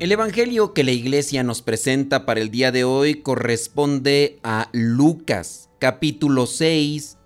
El Evangelio que la iglesia nos presenta para el día de hoy corresponde a Lucas capítulo 6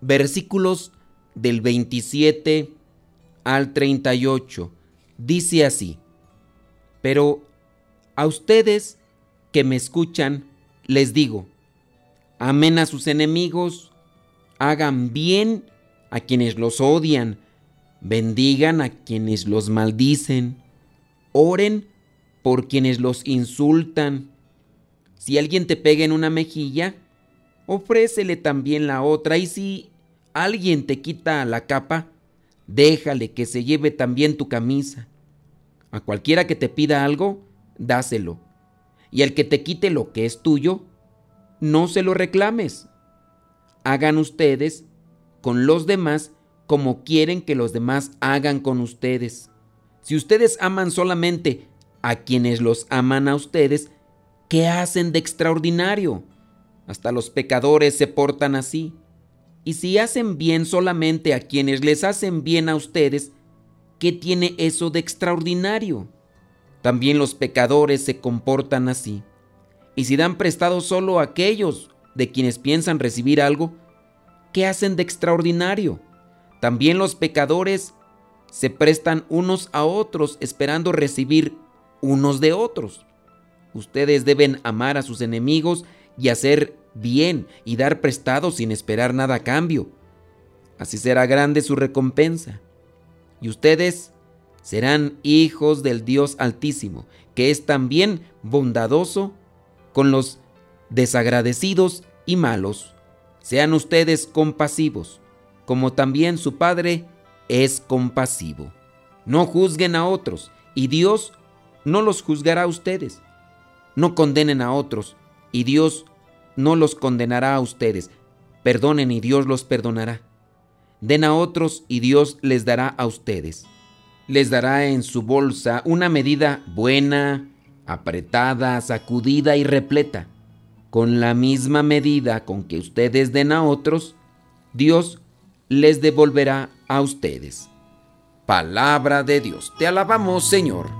versículos del 27 al 38. Dice así, pero a ustedes que me escuchan les digo, amen a sus enemigos, hagan bien a quienes los odian, bendigan a quienes los maldicen, oren por quienes los insultan. Si alguien te pega en una mejilla, ofrécele también la otra. Y si alguien te quita la capa, déjale que se lleve también tu camisa. A cualquiera que te pida algo, dáselo. Y al que te quite lo que es tuyo, no se lo reclames. Hagan ustedes con los demás como quieren que los demás hagan con ustedes. Si ustedes aman solamente a quienes los aman a ustedes, ¿qué hacen de extraordinario? Hasta los pecadores se portan así. Y si hacen bien solamente a quienes les hacen bien a ustedes, ¿qué tiene eso de extraordinario? También los pecadores se comportan así. Y si dan prestado solo a aquellos de quienes piensan recibir algo, ¿qué hacen de extraordinario? También los pecadores se prestan unos a otros esperando recibir unos de otros. Ustedes deben amar a sus enemigos y hacer bien y dar prestado sin esperar nada a cambio. Así será grande su recompensa. Y ustedes serán hijos del Dios Altísimo, que es también bondadoso con los desagradecidos y malos. Sean ustedes compasivos, como también su Padre es compasivo. No juzguen a otros, y Dios no los juzgará a ustedes. No condenen a otros y Dios no los condenará a ustedes. Perdonen y Dios los perdonará. Den a otros y Dios les dará a ustedes. Les dará en su bolsa una medida buena, apretada, sacudida y repleta. Con la misma medida con que ustedes den a otros, Dios les devolverá a ustedes. Palabra de Dios. Te alabamos, Señor.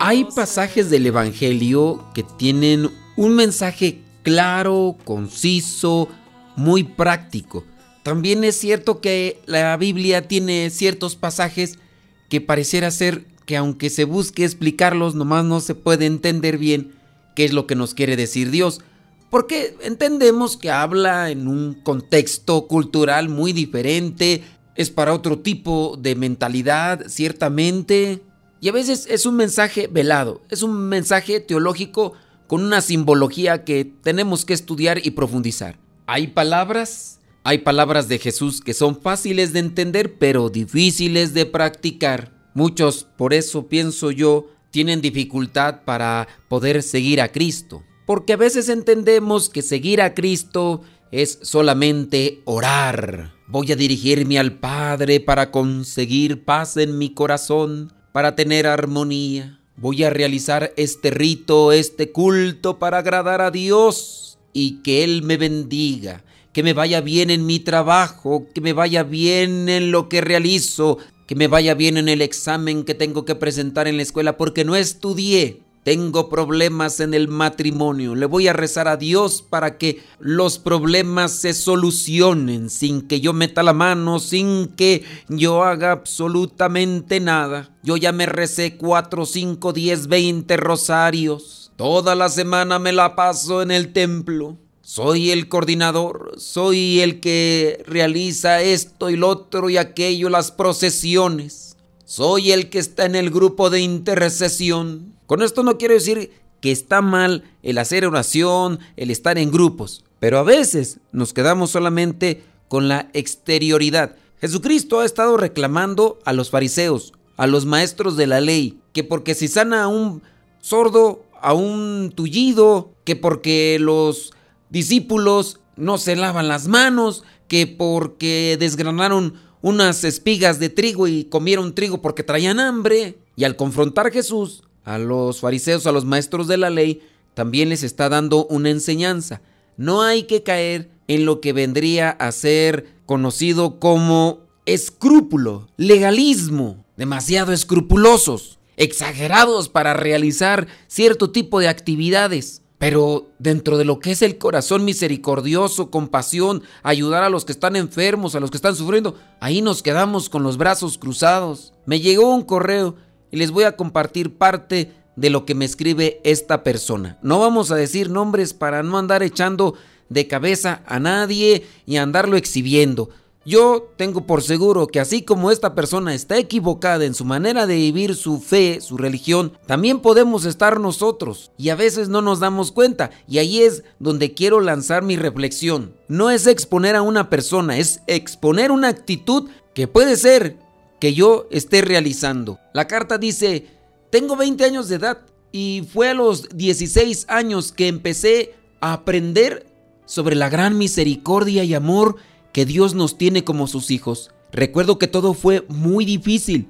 Hay pasajes del Evangelio que tienen un mensaje claro, conciso, muy práctico. También es cierto que la Biblia tiene ciertos pasajes que pareciera ser que aunque se busque explicarlos, nomás no se puede entender bien qué es lo que nos quiere decir Dios porque entendemos que habla en un contexto cultural muy diferente, es para otro tipo de mentalidad, ciertamente, y a veces es un mensaje velado, es un mensaje teológico con una simbología que tenemos que estudiar y profundizar. Hay palabras, hay palabras de Jesús que son fáciles de entender, pero difíciles de practicar. Muchos, por eso pienso yo, tienen dificultad para poder seguir a Cristo porque a veces entendemos que seguir a Cristo es solamente orar. Voy a dirigirme al Padre para conseguir paz en mi corazón, para tener armonía. Voy a realizar este rito, este culto para agradar a Dios y que Él me bendiga, que me vaya bien en mi trabajo, que me vaya bien en lo que realizo, que me vaya bien en el examen que tengo que presentar en la escuela porque no estudié. Tengo problemas en el matrimonio. Le voy a rezar a Dios para que los problemas se solucionen sin que yo meta la mano, sin que yo haga absolutamente nada. Yo ya me recé 4, 5, 10, 20 rosarios. Toda la semana me la paso en el templo. Soy el coordinador, soy el que realiza esto y lo otro y aquello, las procesiones. Soy el que está en el grupo de intercesión. Con esto no quiero decir que está mal el hacer oración, el estar en grupos, pero a veces nos quedamos solamente con la exterioridad. Jesucristo ha estado reclamando a los fariseos, a los maestros de la ley, que porque si sana a un sordo, a un tullido, que porque los discípulos no se lavan las manos, que porque desgranaron unas espigas de trigo y comieron trigo porque traían hambre. Y al confrontar Jesús a los fariseos, a los maestros de la ley, también les está dando una enseñanza. No hay que caer en lo que vendría a ser conocido como escrúpulo, legalismo, demasiado escrupulosos, exagerados para realizar cierto tipo de actividades. Pero dentro de lo que es el corazón misericordioso, compasión, ayudar a los que están enfermos, a los que están sufriendo, ahí nos quedamos con los brazos cruzados. Me llegó un correo y les voy a compartir parte de lo que me escribe esta persona. No vamos a decir nombres para no andar echando de cabeza a nadie y andarlo exhibiendo. Yo tengo por seguro que así como esta persona está equivocada en su manera de vivir su fe, su religión, también podemos estar nosotros y a veces no nos damos cuenta y ahí es donde quiero lanzar mi reflexión. No es exponer a una persona, es exponer una actitud que puede ser que yo esté realizando. La carta dice, tengo 20 años de edad y fue a los 16 años que empecé a aprender sobre la gran misericordia y amor que Dios nos tiene como sus hijos. Recuerdo que todo fue muy difícil,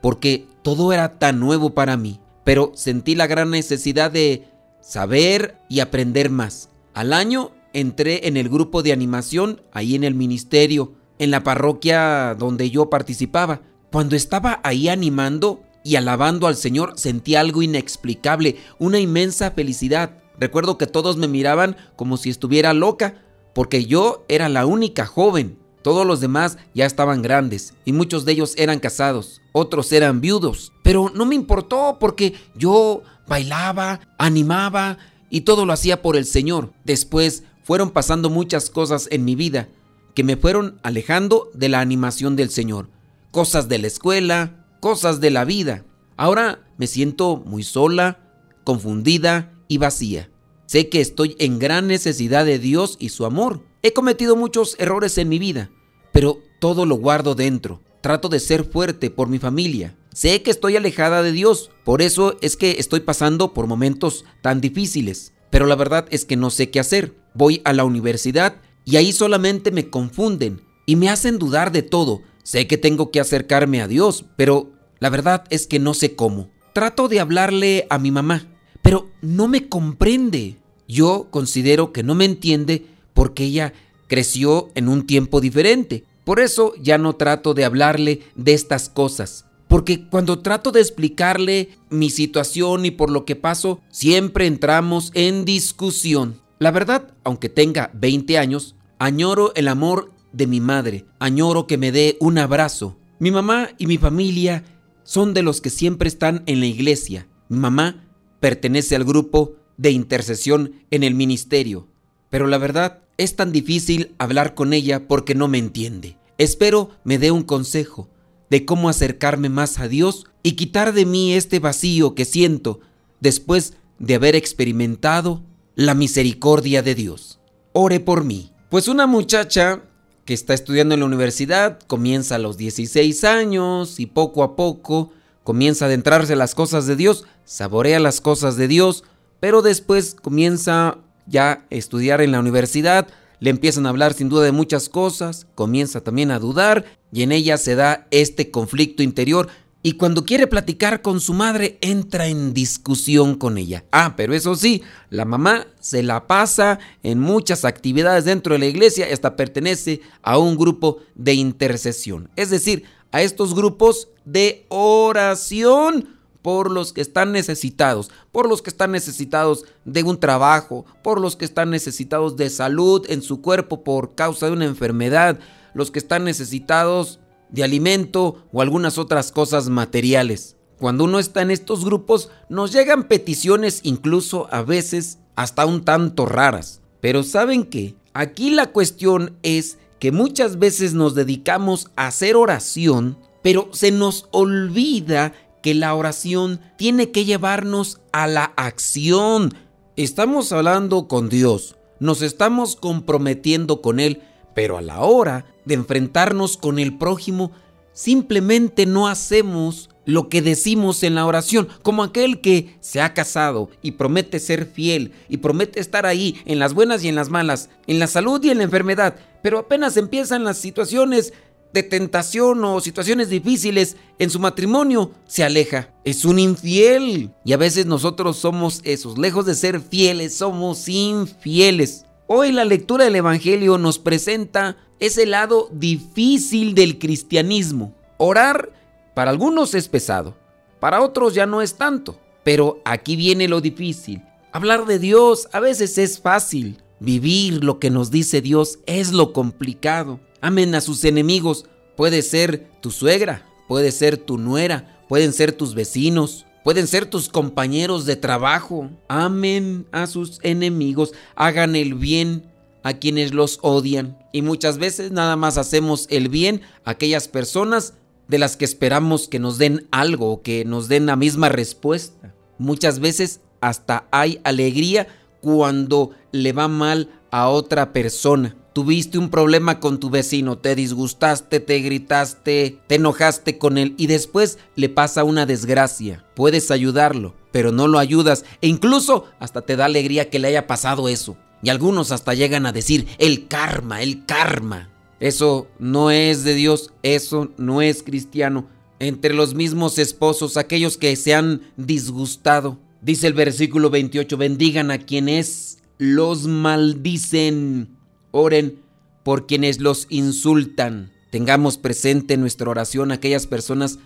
porque todo era tan nuevo para mí, pero sentí la gran necesidad de saber y aprender más. Al año entré en el grupo de animación ahí en el ministerio, en la parroquia donde yo participaba. Cuando estaba ahí animando y alabando al Señor, sentí algo inexplicable, una inmensa felicidad. Recuerdo que todos me miraban como si estuviera loca, porque yo era la única joven. Todos los demás ya estaban grandes y muchos de ellos eran casados, otros eran viudos. Pero no me importó porque yo bailaba, animaba y todo lo hacía por el Señor. Después fueron pasando muchas cosas en mi vida que me fueron alejando de la animación del Señor. Cosas de la escuela, cosas de la vida. Ahora me siento muy sola, confundida y vacía. Sé que estoy en gran necesidad de Dios y su amor. He cometido muchos errores en mi vida, pero todo lo guardo dentro. Trato de ser fuerte por mi familia. Sé que estoy alejada de Dios, por eso es que estoy pasando por momentos tan difíciles. Pero la verdad es que no sé qué hacer. Voy a la universidad y ahí solamente me confunden y me hacen dudar de todo. Sé que tengo que acercarme a Dios, pero la verdad es que no sé cómo. Trato de hablarle a mi mamá, pero no me comprende. Yo considero que no me entiende porque ella creció en un tiempo diferente. Por eso ya no trato de hablarle de estas cosas. Porque cuando trato de explicarle mi situación y por lo que paso, siempre entramos en discusión. La verdad, aunque tenga 20 años, añoro el amor de mi madre, añoro que me dé un abrazo. Mi mamá y mi familia son de los que siempre están en la iglesia. Mi mamá pertenece al grupo de intercesión en el ministerio, pero la verdad es tan difícil hablar con ella porque no me entiende. Espero me dé un consejo de cómo acercarme más a Dios y quitar de mí este vacío que siento después de haber experimentado la misericordia de Dios. Ore por mí. Pues una muchacha que está estudiando en la universidad comienza a los 16 años y poco a poco comienza a adentrarse en las cosas de Dios, saborea las cosas de Dios, pero después comienza ya a estudiar en la universidad, le empiezan a hablar sin duda de muchas cosas, comienza también a dudar y en ella se da este conflicto interior y cuando quiere platicar con su madre entra en discusión con ella. Ah, pero eso sí, la mamá se la pasa en muchas actividades dentro de la iglesia hasta pertenece a un grupo de intercesión. Es decir, a estos grupos de oración por los que están necesitados, por los que están necesitados de un trabajo, por los que están necesitados de salud en su cuerpo por causa de una enfermedad, los que están necesitados de alimento o algunas otras cosas materiales. Cuando uno está en estos grupos nos llegan peticiones incluso a veces hasta un tanto raras. Pero ¿saben qué? Aquí la cuestión es que muchas veces nos dedicamos a hacer oración, pero se nos olvida que la oración tiene que llevarnos a la acción. Estamos hablando con Dios, nos estamos comprometiendo con Él, pero a la hora de enfrentarnos con el prójimo, simplemente no hacemos lo que decimos en la oración, como aquel que se ha casado y promete ser fiel y promete estar ahí en las buenas y en las malas, en la salud y en la enfermedad, pero apenas empiezan las situaciones de tentación o situaciones difíciles en su matrimonio, se aleja. Es un infiel. Y a veces nosotros somos esos. Lejos de ser fieles, somos infieles. Hoy la lectura del Evangelio nos presenta ese lado difícil del cristianismo. Orar para algunos es pesado, para otros ya no es tanto. Pero aquí viene lo difícil. Hablar de Dios a veces es fácil. Vivir lo que nos dice Dios es lo complicado. Amen a sus enemigos. Puede ser tu suegra, puede ser tu nuera, pueden ser tus vecinos, pueden ser tus compañeros de trabajo. Amen a sus enemigos, hagan el bien a quienes los odian. Y muchas veces nada más hacemos el bien a aquellas personas de las que esperamos que nos den algo o que nos den la misma respuesta. Muchas veces hasta hay alegría cuando le va mal a otra persona. Tuviste un problema con tu vecino, te disgustaste, te gritaste, te enojaste con él y después le pasa una desgracia. Puedes ayudarlo, pero no lo ayudas e incluso hasta te da alegría que le haya pasado eso. Y algunos hasta llegan a decir el karma, el karma. Eso no es de Dios, eso no es cristiano. Entre los mismos esposos, aquellos que se han disgustado, dice el versículo 28, bendigan a quienes los maldicen Oren por quienes los insultan. Tengamos presente en nuestra oración aquellas personas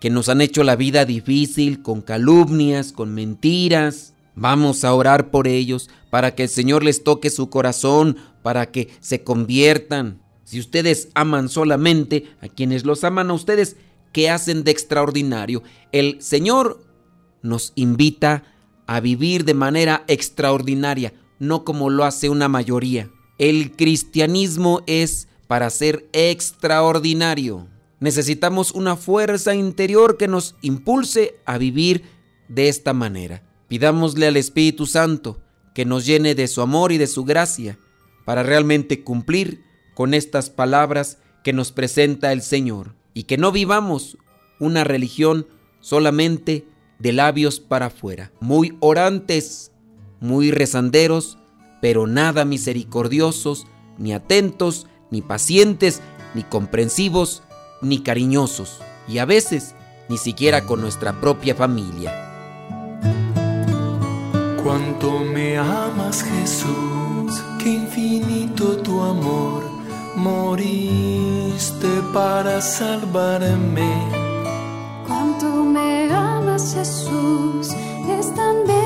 que nos han hecho la vida difícil con calumnias, con mentiras. Vamos a orar por ellos para que el Señor les toque su corazón, para que se conviertan. Si ustedes aman solamente a quienes los aman a ustedes, ¿qué hacen de extraordinario? El Señor nos invita a vivir de manera extraordinaria, no como lo hace una mayoría. El cristianismo es para ser extraordinario. Necesitamos una fuerza interior que nos impulse a vivir de esta manera. Pidámosle al Espíritu Santo que nos llene de su amor y de su gracia para realmente cumplir con estas palabras que nos presenta el Señor y que no vivamos una religión solamente de labios para afuera, muy orantes, muy rezanderos, pero nada misericordiosos, ni atentos, ni pacientes, ni comprensivos, ni cariñosos, y a veces ni siquiera con nuestra propia familia. Cuánto me amas Jesús, qué infinito tu amor, moriste para salvarme. Cuánto me amas Jesús, es tan bello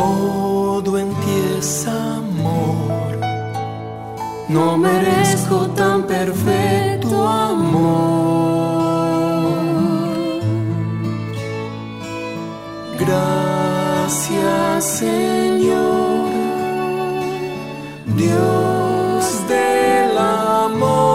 todo en ti es amor. No merezco tan perfecto amor. Gracias Señor, Dios del amor.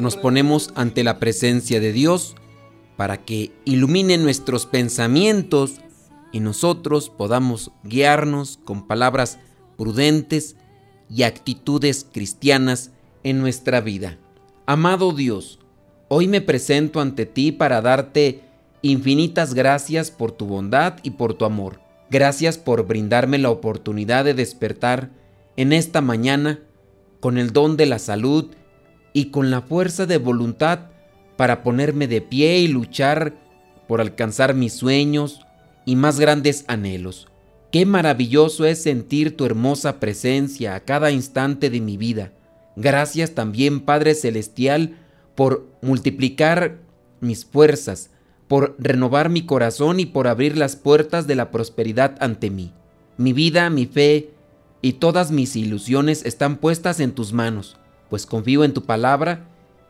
Nos ponemos ante la presencia de Dios para que ilumine nuestros pensamientos y nosotros podamos guiarnos con palabras prudentes y actitudes cristianas en nuestra vida. Amado Dios, hoy me presento ante ti para darte infinitas gracias por tu bondad y por tu amor. Gracias por brindarme la oportunidad de despertar en esta mañana con el don de la salud y con la fuerza de voluntad para ponerme de pie y luchar por alcanzar mis sueños y más grandes anhelos. Qué maravilloso es sentir tu hermosa presencia a cada instante de mi vida. Gracias también, Padre Celestial, por multiplicar mis fuerzas, por renovar mi corazón y por abrir las puertas de la prosperidad ante mí. Mi vida, mi fe y todas mis ilusiones están puestas en tus manos, pues confío en tu palabra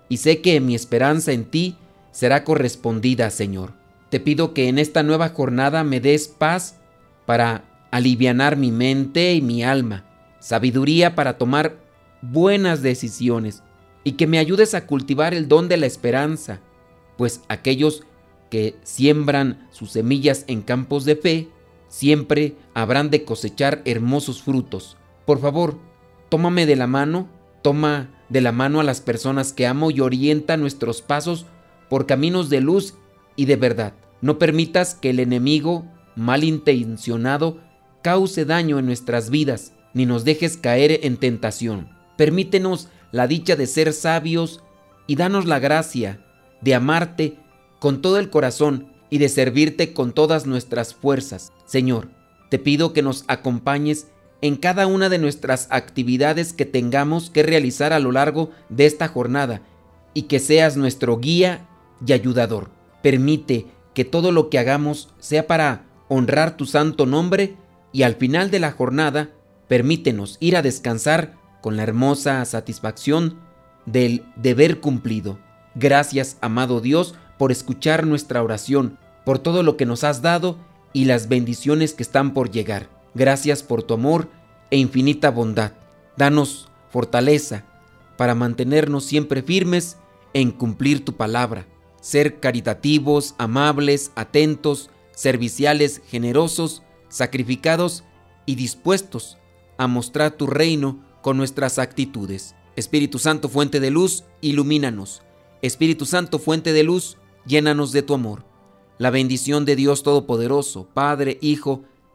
y sé que mi esperanza en ti será correspondida, Señor. Te pido que en esta nueva jornada me des paz para alivianar mi mente y mi alma, sabiduría para tomar buenas decisiones y que me ayudes a cultivar el don de la esperanza, pues aquellos que siembran sus semillas en campos de fe, siempre habrán de cosechar hermosos frutos. Por favor, tómame de la mano, toma de la mano a las personas que amo y orienta nuestros pasos por caminos de luz y de verdad. No permitas que el enemigo malintencionado cause daño en nuestras vidas, ni nos dejes caer en tentación. Permítenos la dicha de ser sabios y danos la gracia de amarte con todo el corazón y de servirte con todas nuestras fuerzas. Señor, te pido que nos acompañes en cada una de nuestras actividades que tengamos que realizar a lo largo de esta jornada y que seas nuestro guía y ayudador. Permite que todo lo que hagamos sea para honrar tu santo nombre y al final de la jornada permítenos ir a descansar con la hermosa satisfacción del deber cumplido. Gracias, amado Dios, por escuchar nuestra oración, por todo lo que nos has dado y las bendiciones que están por llegar. Gracias por tu amor e infinita bondad. Danos fortaleza para mantenernos siempre firmes en cumplir tu palabra, ser caritativos, amables, atentos, serviciales, generosos, sacrificados y dispuestos a mostrar tu reino con nuestras actitudes. Espíritu Santo, fuente de luz, ilumínanos. Espíritu Santo, fuente de luz, llénanos de tu amor. La bendición de Dios Todopoderoso, Padre, Hijo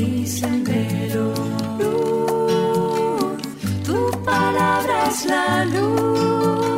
mi. Luz, tu palabra es la luz.